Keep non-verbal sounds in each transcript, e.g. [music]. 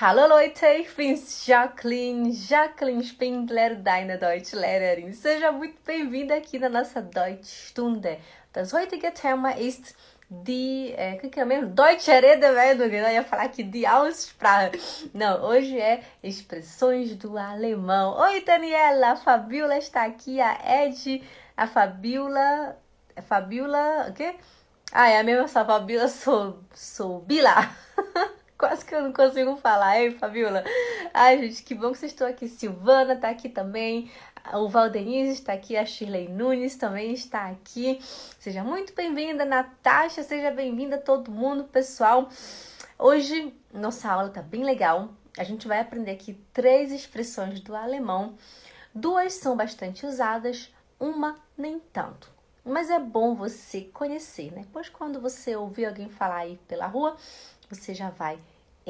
Hallo Leute, ich bin's Jacqueline, Jacqueline Spindler, deine Deutschlehrerin. Seja muito bem-vinda aqui na nossa Deutschstunde. Das heutige Thema ist die, é, que, que é mesmo? Deutsche Redewendung, eu ia falar aqui de Aussprache. Não, hoje é expressões do alemão. Oi, Daniela, a Fabiola está aqui, a Ed, a Fabiola, a Fabiola, o quê? Ah, é a mesma só, Fabiola sou, sou Bila. [laughs] Quase que eu não consigo falar, hein, Fabiola? Ai, gente, que bom que vocês estão aqui. Silvana está aqui também. O Valdenise está aqui, a Shirley Nunes também está aqui. Seja muito bem-vinda, Natasha, seja bem-vinda todo mundo, pessoal. Hoje nossa aula tá bem legal. A gente vai aprender aqui três expressões do alemão. Duas são bastante usadas, uma nem tanto. Mas é bom você conhecer, né? Pois quando você ouvir alguém falar aí pela rua, você já vai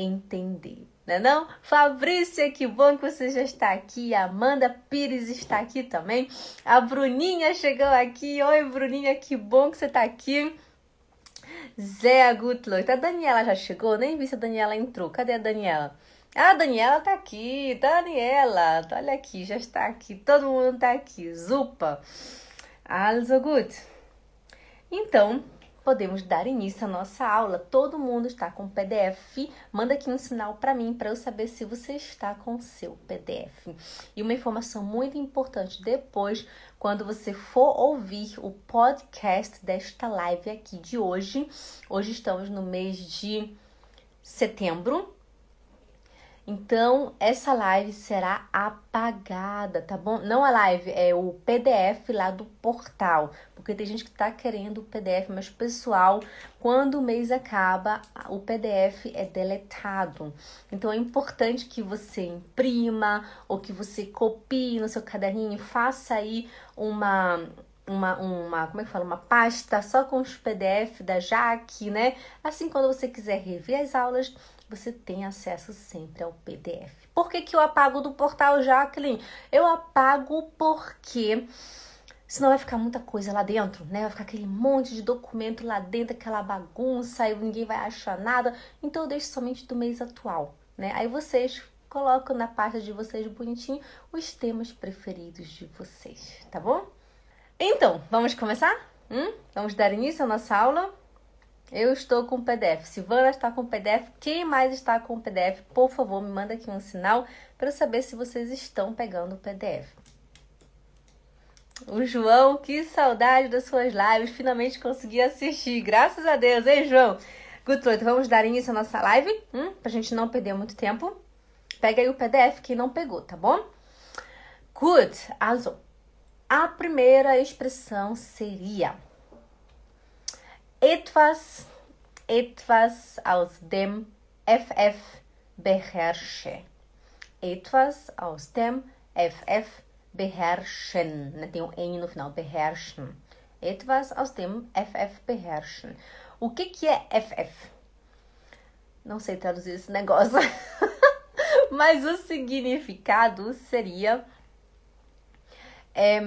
entender, né não, não? Fabrícia, que bom que você já está aqui. Amanda Pires está aqui também. A Bruninha chegou aqui. Oi, Bruninha, que bom que você está aqui. Zé Gutloit. A Daniela já chegou? Nem vi se a Daniela entrou. Cadê a Daniela? Ah, Daniela tá aqui. Daniela, olha aqui, já está aqui. Todo mundo tá aqui. Zupa. Also gut. Então, podemos dar início à nossa aula. Todo mundo está com PDF. Manda aqui um sinal para mim para eu saber se você está com o seu PDF. E uma informação muito importante depois, quando você for ouvir o podcast desta live aqui de hoje. Hoje estamos no mês de setembro, então, essa live será apagada, tá bom? Não a live, é o PDF lá do portal. Porque tem gente que tá querendo o PDF, mas pessoal, quando o mês acaba, o PDF é deletado. Então, é importante que você imprima ou que você copie no seu caderninho, faça aí uma uma, uma, como é que fala? Uma pasta só com os PDF da Jaque, né? Assim, quando você quiser rever as aulas, você tem acesso sempre ao PDF. Por que, que eu apago do portal Jacqueline? Eu apago porque senão vai ficar muita coisa lá dentro, né? Vai ficar aquele monte de documento lá dentro, aquela bagunça, e ninguém vai achar nada. Então eu deixo somente do mês atual, né? Aí vocês colocam na pasta de vocês bonitinho os temas preferidos de vocês, tá bom? Então, vamos começar? Hum? Vamos dar início à nossa aula? Eu estou com o PDF. Silvana está com o PDF. Quem mais está com o PDF? Por favor, me manda aqui um sinal para saber se vocês estão pegando o PDF. O João, que saudade das suas lives. Finalmente consegui assistir. Graças a Deus, hein, João? Leute, vamos dar início à nossa live, hum? pra gente não perder muito tempo. Pega aí o PDF quem não pegou, tá bom? Good. Also, a primeira expressão seria etwas, etwas aus dem FF beherrsche. Etwas aus dem FF beherrschen. Tem um N no final, beherrschen. Etwas aus dem FF beherrschen. O que, que é FF? Não sei traduzir esse negócio. [laughs] Mas o significado seria. É,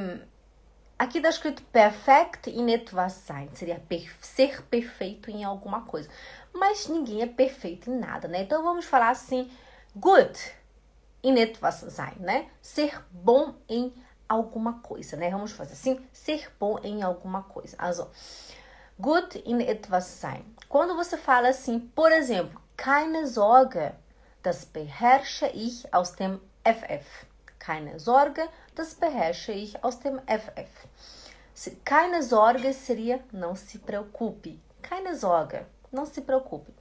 Aqui está escrito perfect in etwas sein, seria per ser perfeito em alguma coisa. Mas ninguém é perfeito em nada, né? Então vamos falar assim, good in etwas sein, né? Ser bom em alguma coisa, né? Vamos fazer assim, ser bom em alguma coisa. Also, good in etwas sein. Quando você fala assim, por exemplo, keine Sorge, das beherrsche ich aus dem FF. Keine Sorge, das beherrsche ich aus dem FF. Keine Sorge seria não se preocupe. Keine Sorge, não se preocupe.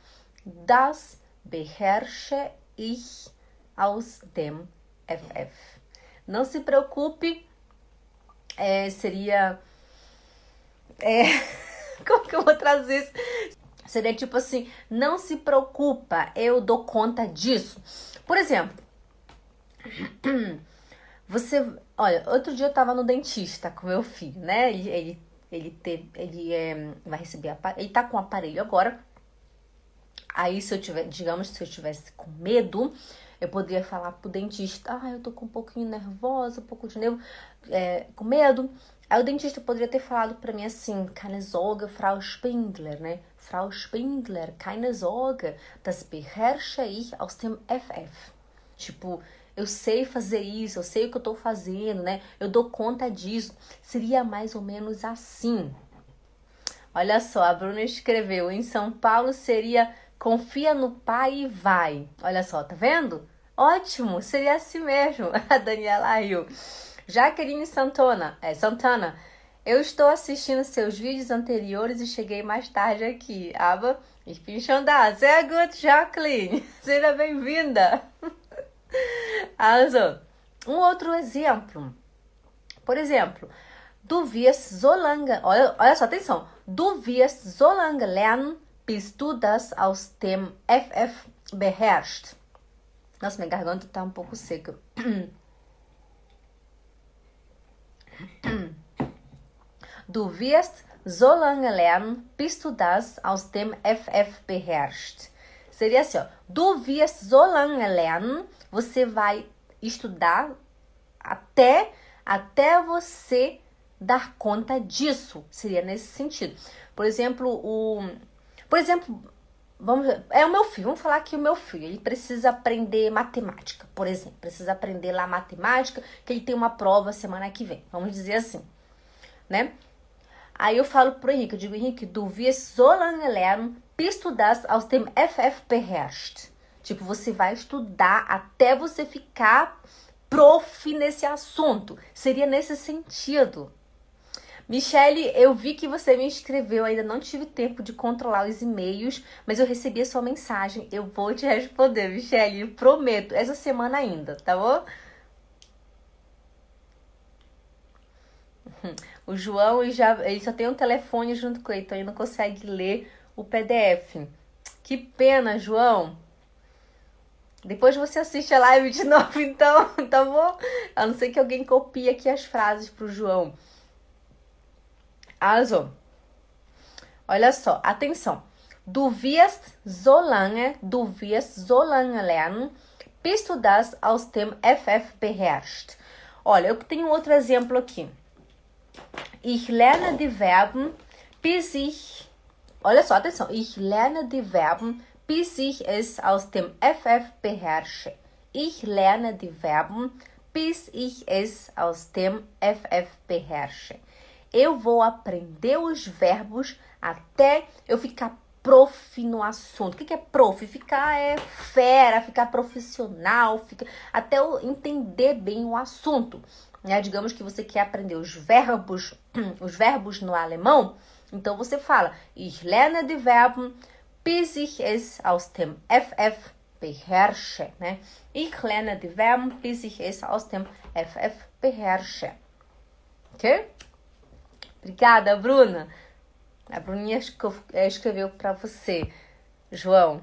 Das beherrsche ich aus dem FF. Não se preocupe é, seria. É, [laughs] como que eu vou trazer isso? Seria tipo assim: não se preocupa, eu dou conta disso. Por exemplo, [clears throat] você, olha, outro dia eu tava no dentista com meu filho, né? Ele, ele, ele, teve, ele é, vai receber, ele tá com o aparelho agora. Aí, se eu tiver, digamos, se eu tivesse com medo, Eu poderia falar pro dentista, ah, eu tô com um pouquinho nervosa, um pouco de nervo, é, com medo. Aí o dentista poderia ter falado para mim assim, keine Frau Spindler, né? Frau Spindler, keine Sorge, das beherrsche ich aus dem FF. Tipo, eu sei fazer isso, eu sei o que eu tô fazendo, né? Eu dou conta disso. Seria mais ou menos assim. Olha só, a Bruna escreveu: em São Paulo seria confia no pai e vai. Olha só, tá vendo? Ótimo, seria assim mesmo. [laughs] A Daniela riu. Jaqueline Santana, é, Santana, eu estou assistindo seus vídeos anteriores e cheguei mais tarde aqui. Aba, schon da. Sehr gut, Jacqueline. [laughs] Seja bem-vinda. [laughs] Also, um outro exemplo. Por exemplo, du wirst so lange, olha, olha só, atenção. Du wirst so lange lernen, bis du das aus dem FF beherrschst. Nossa, minha garganta tá um pouco seca. [coughs] Du wirst so lange lernen, bis du das aus dem FF beherrschst. Seria assim, ó. So lange lernen, você vai estudar até até você dar conta disso. Seria nesse sentido. Por exemplo, o por exemplo, vamos é o meu filho, vamos falar que o meu filho, ele precisa aprender matemática, por exemplo, precisa aprender lá matemática, que ele tem uma prova semana que vem. Vamos dizer assim, né? Aí eu falo pro Henrique, eu digo, Henrique, du wirst so das aus dem FF beherrschst. Tipo, você vai estudar até você ficar prof nesse assunto. Seria nesse sentido. Michele, eu vi que você me inscreveu, ainda não tive tempo de controlar os e-mails, mas eu recebi a sua mensagem. Eu vou te responder, Michele, prometo, essa semana ainda, tá bom? O João já, ele só tem um telefone junto com ele, então ele não consegue ler o PDF. Que pena, João. Depois você assiste a live de [laughs] novo, então, tá bom? A não ser que alguém copie aqui as frases pro João. Also, olha só, atenção. Du wirst so lange, du wirst so lange lernen, bis du das aus dem FF beherrschst. Olha, eu tenho outro exemplo aqui. Ich lerne die Verben, bis ich. Olha só, atenção. Ich lerne die Verben, bis ich es aus dem FF beherrsche. Ich lerne die Verben, bis ich es aus dem FF beherrsche. Eu vou aprender os verbos até eu ficar prof no assunto. O que é prof? Ficar é fera, ficar profissional, fica, até eu entender bem o assunto né? Digamos que você quer aprender os verbos, [clears throat] os verbos no alemão, então você fala: Ich lerne die Verben, bis ich es aus dem FF beherrsche, né? Ich lerne die Verben, bis ich es aus dem FF beherrsche. Ok? Obrigada, Bruna. A Bruninha escreveu para você, João.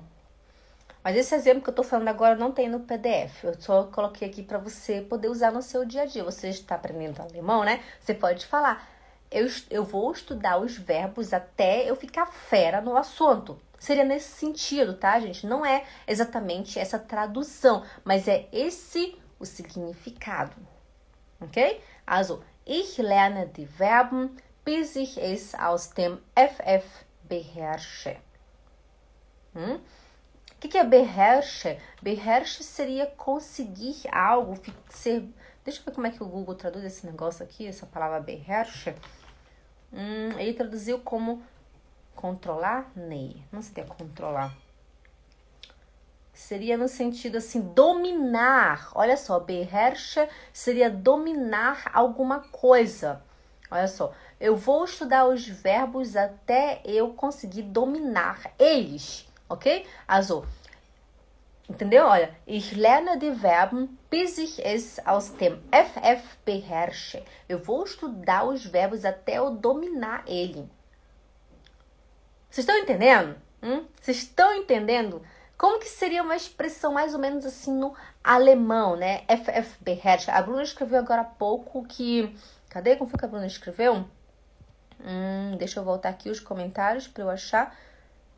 Mas esse exemplo que eu estou falando agora não tem no PDF. Eu só coloquei aqui para você poder usar no seu dia a dia. Você está aprendendo alemão, né? Você pode falar. Eu, eu vou estudar os verbos até eu ficar fera no assunto. Seria nesse sentido, tá, gente? Não é exatamente essa tradução, mas é esse o significado. Ok? Also, ich lerne die Verben, bis ich es aus dem FF beherrsche. Hum? O que, que é beherrsche? Beherrsche seria conseguir algo, ser. Deixa eu ver como é que o Google traduz esse negócio aqui, essa palavra beherrsche. Hum, ele traduziu como controlar? Nei. Não seria controlar. Seria no sentido assim, dominar. Olha só, beherrsche seria dominar alguma coisa. Olha só, eu vou estudar os verbos até eu conseguir dominar eles ok? Also, entendeu? Olha, ich lerne die Verben, bis ich es aus dem FF beherrsche. Eu vou estudar os verbos até eu dominar ele. Vocês estão entendendo? Hum? Vocês estão entendendo? Como que seria uma expressão mais ou menos assim no alemão, né? FF beherrsche. A Bruna escreveu agora há pouco que... Cadê? Como foi que a Bruna escreveu? Hum, deixa eu voltar aqui os comentários para eu achar.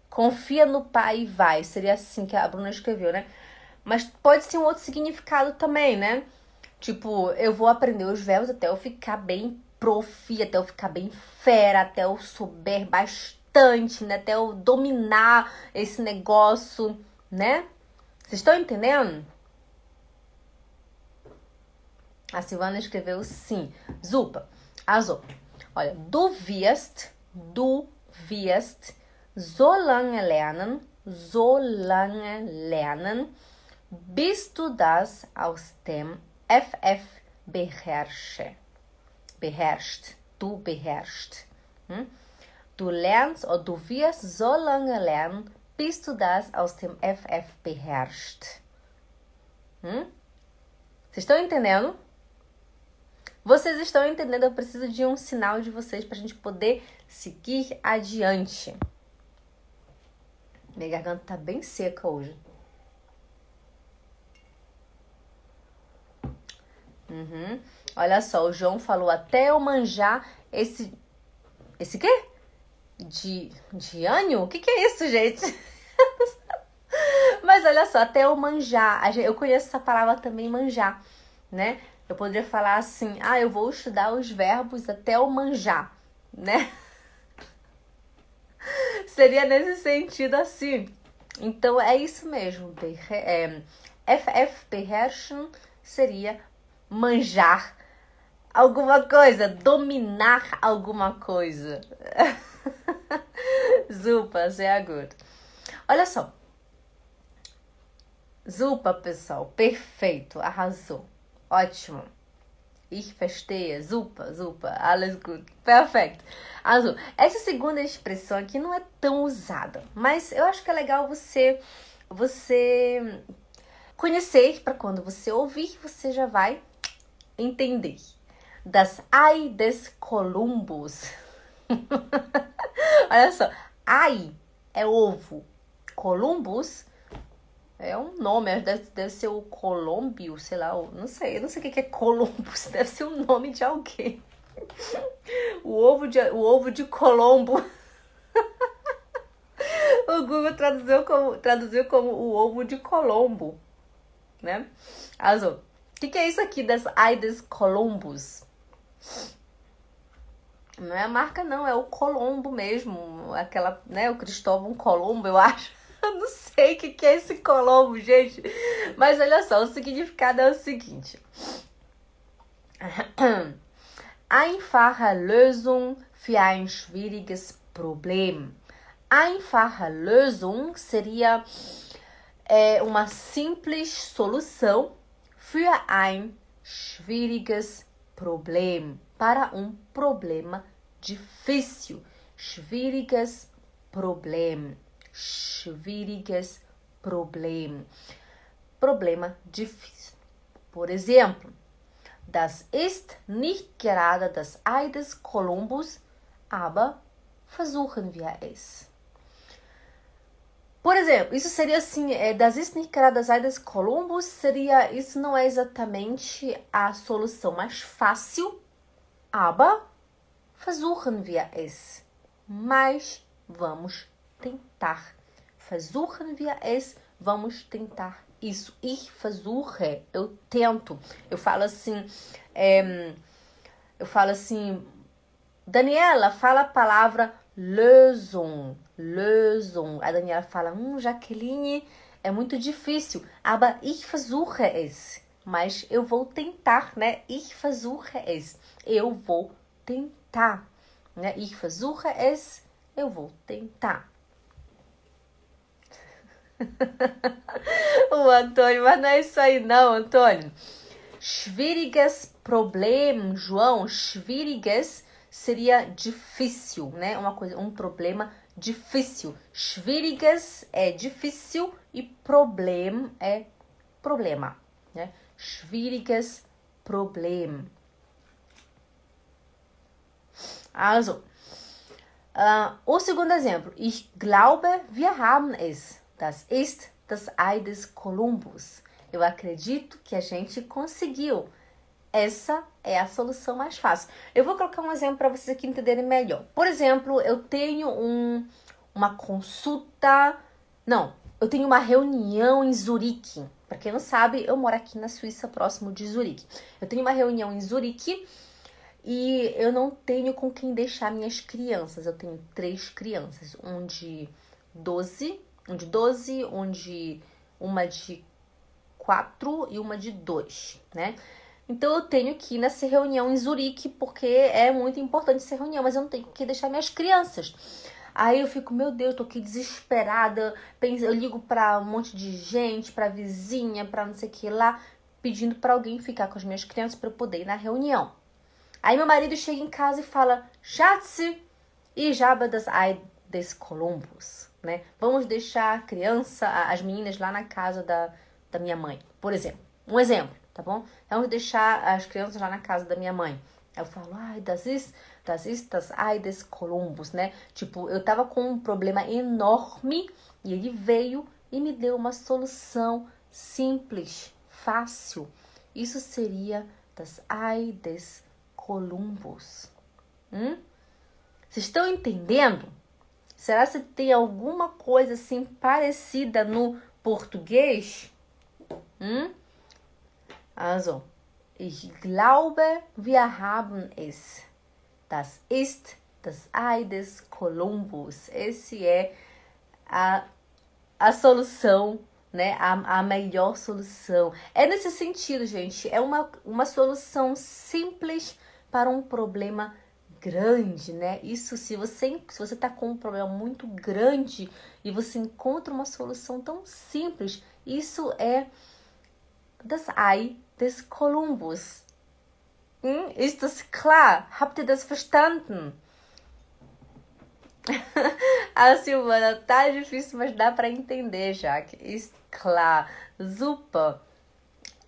Confia no pai e vai. Seria assim que a Bruna escreveu, né? Mas pode ser um outro significado também, né? Tipo, eu vou aprender os verbos até eu ficar bem profi, até eu ficar bem fera, até eu souber bastante, né? Até eu dominar esse negócio, né? Vocês estão entendendo? A Silvana escreveu sim. Zupa, azul. Olha, du wirst, du wirst so lange lernen, so lange lernen, bis du das aus dem FF beherrsche. Beherrscht, du beherrscht. Hm? Du lernst oder du wirst so lange lernen, bis du das aus dem FF beherrscht. Hum? Vocês estão entendendo? Vocês estão entendendo? Eu preciso de um sinal de vocês para a gente poder seguir adiante. Minha garganta tá bem seca hoje. Uhum. Olha só, o João falou até eu manjar esse. Esse quê? De, de ânio? O que, que é isso, gente? [laughs] Mas olha só, até eu manjar. Eu conheço essa palavra também, manjar, né? Eu poderia falar assim: ah, eu vou estudar os verbos até eu manjar, né? [laughs] Seria nesse sentido assim. Então é isso mesmo. É, FF beherrschen seria manjar alguma coisa, dominar alguma coisa. [laughs] Zupa, sehr gut. Olha só. Zupa, pessoal, perfeito, arrasou. Ótimo. Ich verstehe, super, super, alles gut, perfeito. Azul. Essa segunda expressão aqui não é tão usada, mas eu acho que é legal você você conhecer para quando você ouvir, você já vai entender. Das Ei des Columbus. [laughs] Olha só, Ai é ovo, Columbus é um nome, deve, deve ser o Colômbio, sei lá, não sei, eu não sei o que é Columbus, [laughs] deve ser o nome de alguém. O ovo de, o ovo de Colombo. [laughs] o Google traduziu como, traduziu como o ovo de Colombo, né? Azul. O que, que, é isso aqui das Aides Columbus? Não é a marca, não, é o Colombo mesmo. Aquela, né? O Cristóvão Colombo, eu acho. [laughs] Eu não sei o que, é esse Colombo, gente. Mas olha só, o significado é o seguinte. [clears throat] Einfache Lösung für ein schwieriges Problem. Einfache Lösung seria é, uma simples solução für ein schwieriges Problem. Para um problema difícil. Schwieriges Problem. Schwieriges Problem. Problema difícil. Por exemplo, das ist nicht gerade das Ei des Kolumbus, aber versuchen wir es. Por exemplo, isso seria assim, é, das ist nicht gerade das Ei des Kolumbus seria, isso não é exatamente a solução mais fácil, aber versuchen wir es. Mas vamos tentar. Versuchen wir es, vamos tentar isso. Ich versuche, eu tento. Eu falo assim, é, eu falo assim, Daniela, fala a palavra Lösung, Lösung. A Daniela fala, hum, Jaqueline, é muito difícil. Aber ich versuche es. Mas eu vou tentar, né? Ich versuche es. Eu vou tentar, né? Ich versuche es. Eu vou tentar. [laughs] o Antônio, mas não é isso aí não, Antônio. Schwieriges Problem, João, schwieriges seria difícil, né? Uma coisa, um problema difícil. Schwieriges é difícil e problem é problema, né? Schwieriges Problem. Also, uh, o segundo exemplo. Ich glaube, wir haben es. Das ist das Ei des Columbus. Eu acredito que a gente conseguiu. Essa é a solução mais fácil. Eu vou colocar um exemplo para vocês aqui entenderem melhor. Por exemplo, eu tenho um, uma consulta. Não, eu tenho uma reunião em Zurique. Para quem não sabe, eu moro aqui na Suíça, próximo de Zurique. Eu tenho uma reunião em Zurique e eu não tenho com quem deixar minhas crianças. Eu tenho três crianças, um de 12, um de 12, um de uma de 4 e uma de 2, né? Então eu tenho que ir nessa reunião em Zurique porque é muito importante essa reunião, mas eu não tenho que deixar minhas crianças. Aí eu fico, meu Deus, tô aqui desesperada. Eu ligo pra um monte de gente, pra vizinha, pra não sei o que lá, pedindo para alguém ficar com as minhas crianças para eu poder ir na reunião. Aí meu marido chega em casa e fala: Schatz, e Jaba das Ei des Columbus, né? Vamos deixar a criança, as meninas lá na casa da, da minha mãe, por exemplo. Um exemplo, tá bom? Vamos deixar as crianças lá na casa da minha mãe. Eu falo, ai, das das ist das Ei des Columbus, né? Tipo, eu tava com um problema enorme e ele veio e me deu uma solução simples, fácil. Isso seria das Ei des Columbus. Hum? Vocês estão entendendo? Será que tem alguma coisa assim parecida no português? Hum? Also, Ich glaube, wir haben es. Das ist das Ei des Columbus. Esse é a, a solução, né? A, a melhor solução. É nesse sentido, gente. É uma, uma solução simples para um problema grande, né? Isso se você se você tá com um problema muito grande e você encontra uma solução tão simples, isso é das Ei des Kolumbus. Hm? Ist das klar? Habt ihr das verstanden? [laughs] A Silvana, tá difícil, mas dá para entender, Jaque. Ist klar. Super.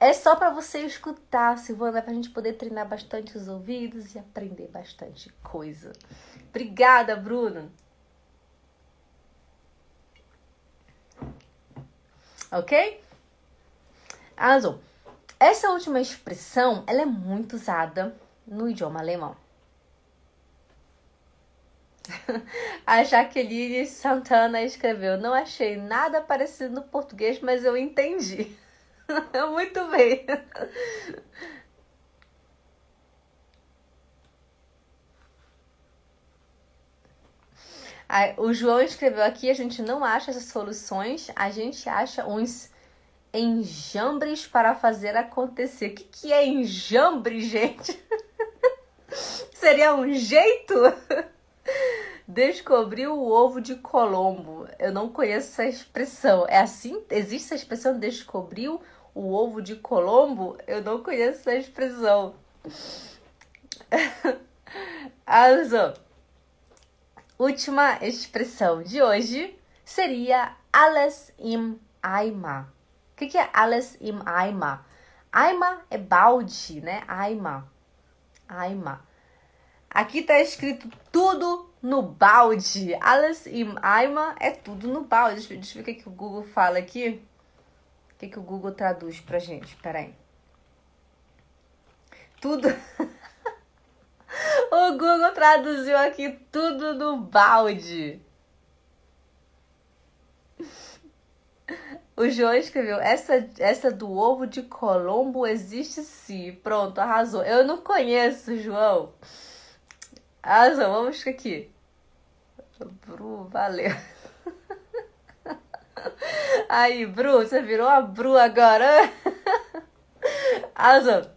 É só para você escutar, Silvana, pra gente poder treinar bastante os ouvidos e aprender bastante coisa. Obrigada, Bruno. Ok? Also, essa última expressão, ela é muito usada no idioma alemão. [laughs] A Jaqueline Santana escreveu: Não achei nada parecido no português, mas eu entendi. [laughs] Muito bem. O João escreveu aqui: a gente não acha essas soluções, a gente acha uns enjambres para fazer acontecer. O que, que é enjambre, gente? [laughs] Seria um jeito? [laughs] Descobriu o ovo de Colombo. Eu não conheço essa expressão. É assim? Existe essa expressão descobriu o ovo de Colombo? Eu não conheço essa expressão. [laughs] Also, última expressão de hoje seria alles im Eimer que, que é alles im Eimer? Eimer é balde, né? Eimer. Eimer. Aqui tá escrito tudo no balde. Alles im Eimer é tudo no balde. Deixa eu ver o que, que o Google fala aqui. Que, que o Google traduz pra gente? Peraí. Tudo. [laughs] o Google traduziu aqui tudo no balde. O João escreveu: essa, essa do ovo de Colombo existe sim. Pronto, arrasou. Eu não conheço, João. Arrasou, vamos aqui. Bru, valeu. [laughs] Aí, Bru, você virou a Bru agora. Arrasou.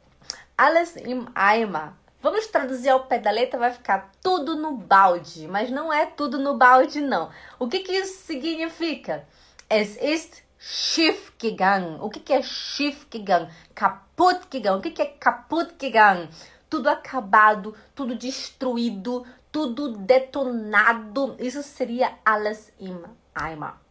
Alles im Eimer. Vamos traduzir ao pé da letra, vai ficar tudo no balde. Mas não é tudo no balde, não. O que, que isso significa? Es ist schief gegangen. O que, que é schief gegangen? Kaputt. O que, que é kaputt gegangen? Tudo acabado, tudo destruído, tudo detonado. Isso seria alles im Eimer.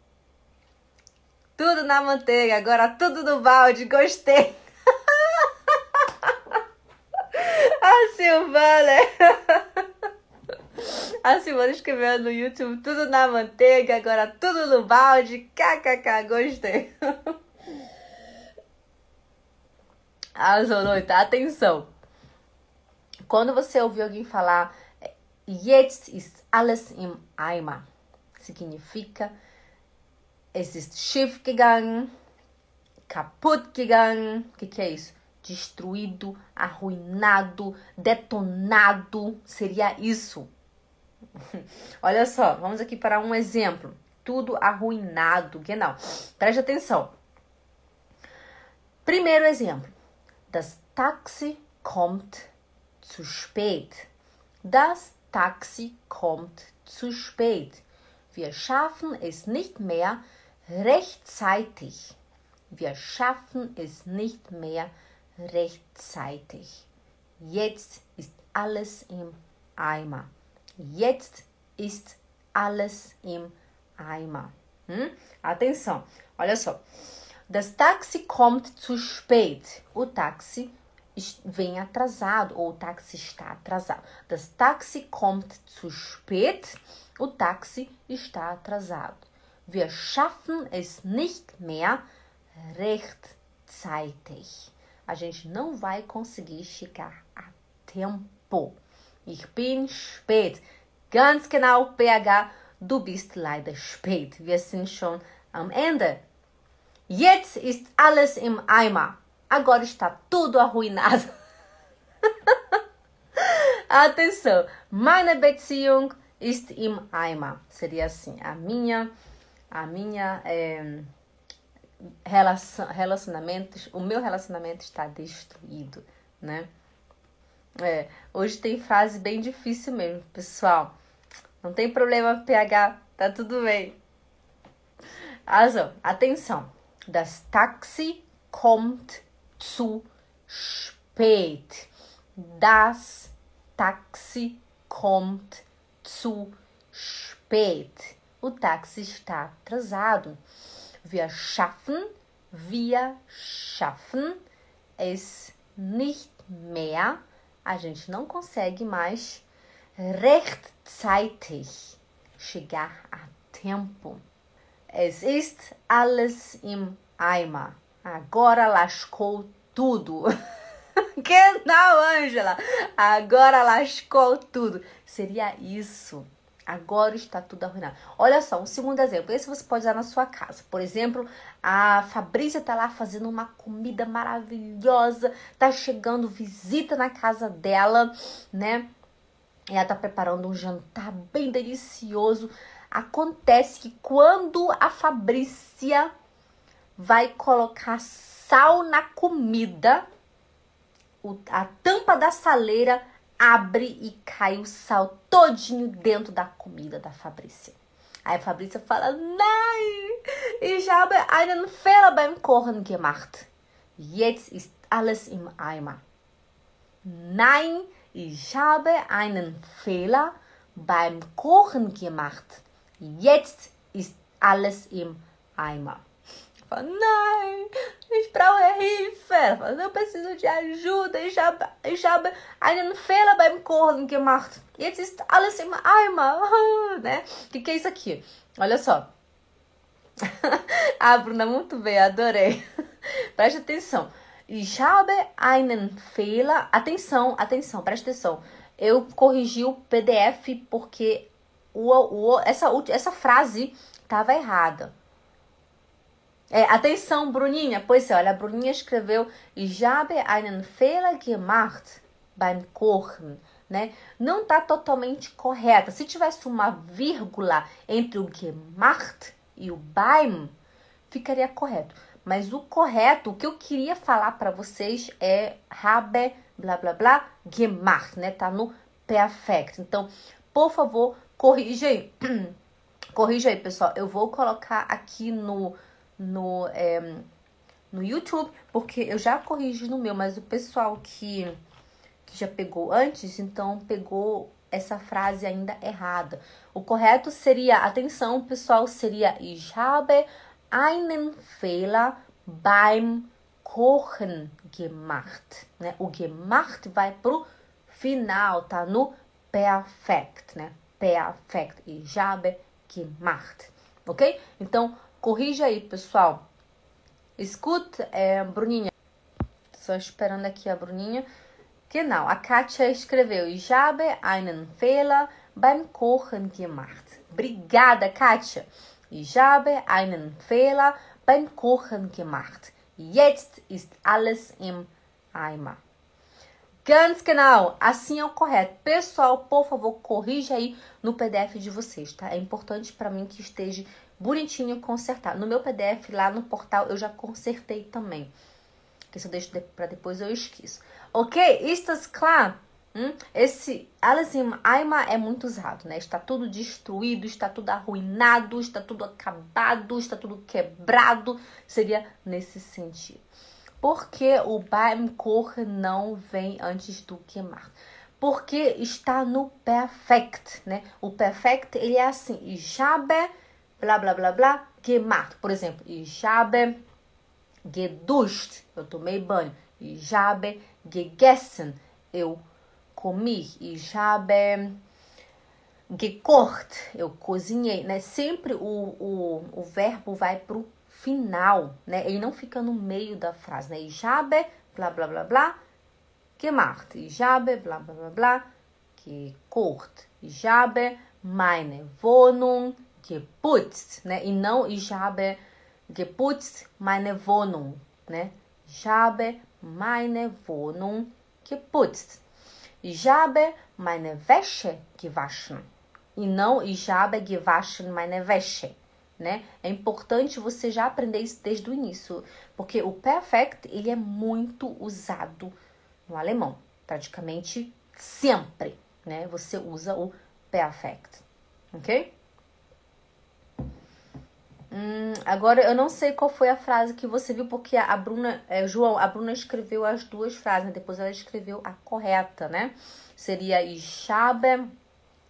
Tudo na manteiga, agora tudo no balde. Gostei. [laughs] A Silvana. A Simone escreveu no YouTube tudo na manteiga, agora tudo no balde. KKK, gostei. [laughs] Arrasou, noite. Atenção. Quando você ouvir alguém falar Jetzt ist alles im Eimer, significa es ist schief gegangen, kaputt gegangen. O que, que é isso? Destruído, arruinado, detonado. Seria isso. [laughs] Olha só, vamos aqui para um exemplo. Tudo arruinado. Genau. Preste atenção. Primeiro exemplo. Das Taxi kommt zu spät. Das Taxi kommt zu spät. Wir schaffen es nicht mehr rechtzeitig. Wir schaffen es nicht mehr rechtzeitig. Jetzt ist alles im Eimer. Jetzt ist alles im Eimer. Hum? Atenção, olha só. Das Taxi kommt zu spät. O táxi vem atrasado o táxi está atrasado. Das Taxi kommt zu spät. O táxi está atrasado. Wir schaffen es nicht mehr rechtzeitig. A gente não vai conseguir chegar a tempo. Ich bin spät. Ganz genau, PH, du bist leider spät. Wir sind schon am Ende. Jetzt ist alles im Eimer. Agora está tudo arruinado. [laughs] Atenção, meine Beziehung ist im Eimer. Seria assim, a minha, a minha é, relacionamentos, o meu relacionamento está destruído, né? É, hoje tem frase bem difícil mesmo, pessoal. Não tem problema, PH, tá tudo bem. Also, atenção. Das Taxi kommt zu spät. Das Taxi kommt zu spät. O táxi está atrasado. Wir schaffen, wir schaffen es nicht mehr. A gente não consegue mais rechtzeitig chegar a tempo. Es ist alles im Eimer. Agora lascou tudo. [laughs] que não, Ângela? Agora lascou tudo. Seria isso. Agora está tudo arruinado. Olha só, um segundo exemplo. Esse você pode usar na sua casa. Por exemplo, a Fabrícia está lá fazendo uma comida maravilhosa. Tá chegando visita na casa dela, né? Ela está preparando um jantar bem delicioso. Acontece que quando a Fabrícia vai colocar sal na comida, a tampa da saleira abre e cai o sal todinho dentro da comida da Fabrícia. Aí a Fabrícia fala: Nein, ich habe einen Fehler beim Kochen gemacht. Jetzt ist alles im Eimer. Nein, ich habe einen Fehler beim Kochen gemacht. Jetzt ist alles im Eimer. Fala, ich brauche Hilfe. Fala, eu preciso de ajuda. Ich habe, ich habe einen Fehler beim Kochen gemacht. Jetzt ist alles im Eimer. né? O que, que é isso aqui? Olha só. [laughs] ah, Bruna, muito bem, adorei. [laughs] Preste atenção. Ich habe einen Fehler. Atenção, atenção, preste atenção. Eu corrigi o PDF porque o, o, essa, essa frase estava errada. É, atenção, Bruninha. Pois é, olha, a Bruninha escreveu Ich habe einen Fehler gemacht beim Kochen. Né? Não está totalmente correta. Se tivesse uma vírgula entre o gemacht e o beim, ficaria correto. Mas o correto, o que eu queria falar para vocês é habe, blá blá blá, gemacht, né? Tá no perfect. Então, por favor, corrija aí. [clears throat] corrija aí, pessoal. Eu vou colocar aqui no no, é, no YouTube, porque eu já corrigi no meu, mas o pessoal que, que já pegou antes, então pegou essa frase ainda errada. O correto seria, atenção pessoal, seria Ich habe einen Fehler beim Kochen gemacht. Né? O gemacht vai pro final, tá no perfect, né? Perfect. Ich habe gemacht. Ok? Então, Corrija aí, pessoal. Escuta, é, Bruninha. Só esperando aqui a Bruninha. Que não, a Kátia escreveu. Ich habe einen Fehler beim Kochen gemacht. Obrigada, Kátia. Ich habe einen Fehler beim Kochen gemacht. Jetzt ist alles im Eimer. Ganz genau, assim é o correto. Pessoal, por favor, corrija aí no PDF de vocês, tá? É importante para mim que esteja bonitinho consertado. No meu PDF lá no portal eu já consertei também. Porque se eu deixo para depois eu esqueço. Ok? Estás claro? Hum? Esse Alazim Aima é muito usado, né? Está tudo destruído, está tudo arruinado, está tudo acabado, está tudo quebrado. Seria nesse sentido. Porque o Baim Cor não vem antes do queimar? Porque está no perfect, né? O perfect, ele é assim, habe, blá, blá, blá, blá, gemacht. Por exemplo, ich habe geduscht, eu tomei banho. Ich habe gegessen, eu comi. Ich habe gekocht, eu cozinhei, né? Sempre o, o, o verbo vai pro final, né? Ele não fica no meio da frase, né? Ich habe, blá, blá, blá, blá, gemacht. Ich habe, blá, blá, blá, blá, gekocht. Ich habe meine Wohnung geputzt, né? E não ich habe geputzt meine Wohnung, né? Ich habe meine Wohnung geputzt. Ich habe meine Wäsche gewaschen. E não ich habe gewaschen meine Wäsche né? É importante você já aprender isso desde o início, porque o perfect ele é muito usado no alemão, praticamente sempre, né? Você usa o perfect, ok? Hum, agora eu não sei qual foi a frase que você viu, porque a Bruna, é, João, a Bruna escreveu as duas frases, né? depois ela escreveu a correta, né? Seria ich habe,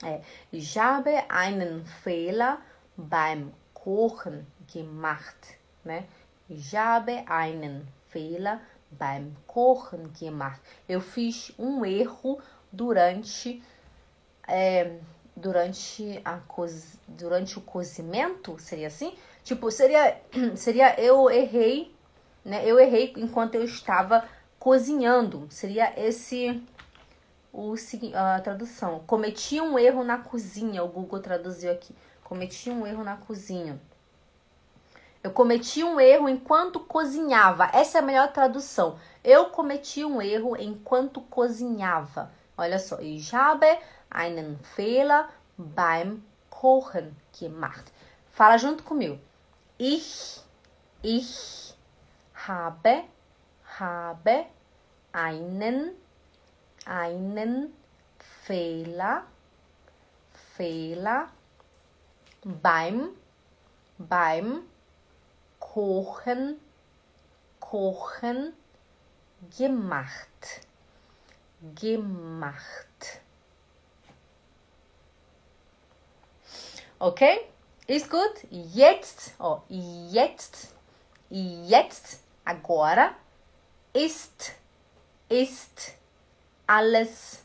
é, ich habe einen Fehler beim Kochen gemacht. Né? Ich habe einen Fehler beim Kochen gemacht. Eu fiz um erro durante é, durante a durante o cozimento, seria assim? Tipo, seria [clears throat] seria eu errei, né? Eu errei enquanto eu estava cozinhando. Seria esse o a tradução. Cometi um erro na cozinha, o Google traduziu aqui. Cometi um erro na cozinha. Eu cometi um erro enquanto cozinhava. Essa é a melhor tradução. Eu cometi um erro enquanto cozinhava. Olha só. Ich habe einen Fehler beim Kochen gemacht. Fala junto comigo. Ich, ich habe, habe einen, einen Fehler, Fehler beim, beim Kochen, Kochen gemacht. Gemacht. Okay? Ist gut? Jetzt, jetzt, jetzt, agora, ist, ist alles,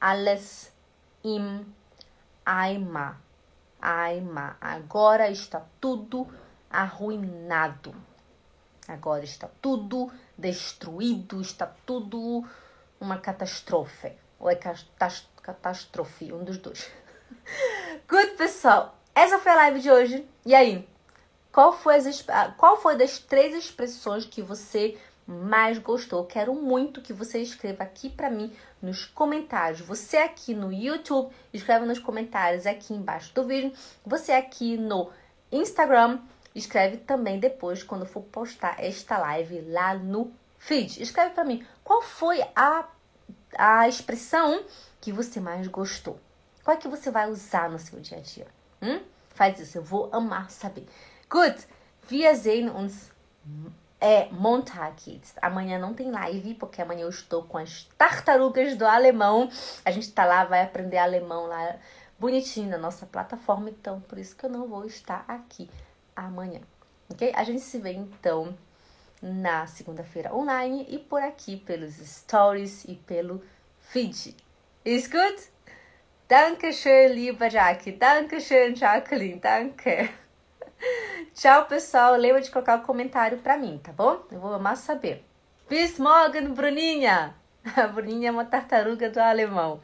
alles im. Eimer. Agora está tudo arruinado. Agora está tudo destruído, está tudo uma catástrofe. Ou é catástrofe, um dos dois. [laughs] Good, pessoal. Essa foi a live de hoje. E aí? Qual foi, as, qual foi das três expressões que você mais gostou? Quero muito que você escreva aqui para mim nos comentários. Você aqui no YouTube, escreve nos comentários aqui embaixo do vídeo. Você aqui no Instagram, Escreve também depois quando for postar esta live lá no feed. Escreve para mim qual foi a, a expressão que você mais gostou. Qual é que você vai usar no seu dia a dia? Hum? Faz isso, eu vou amar saber. Good. Wir sehen uns é Montag. Amanhã não tem live, porque amanhã eu estou com as tartarugas do alemão. A gente tá lá, vai aprender alemão lá bonitinho na nossa plataforma, então por isso que eu não vou estar aqui amanhã, ok? A gente se vê então na segunda-feira online e por aqui pelos stories e pelo feed. Is good? Dankeschön, liebe Jackie. Dankeschön, Jacqueline. Danke. [laughs] Tchau, pessoal. Lembra de colocar o um comentário pra mim, tá bom? Eu vou amar saber. Bis morgen, Bruninha. A [laughs] Bruninha é uma tartaruga do alemão.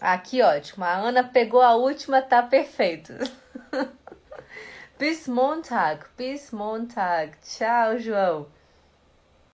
Aqui, ótimo. A Ana pegou a última, tá perfeito. [laughs] Bis Montag, bis Montag. Tchau, João.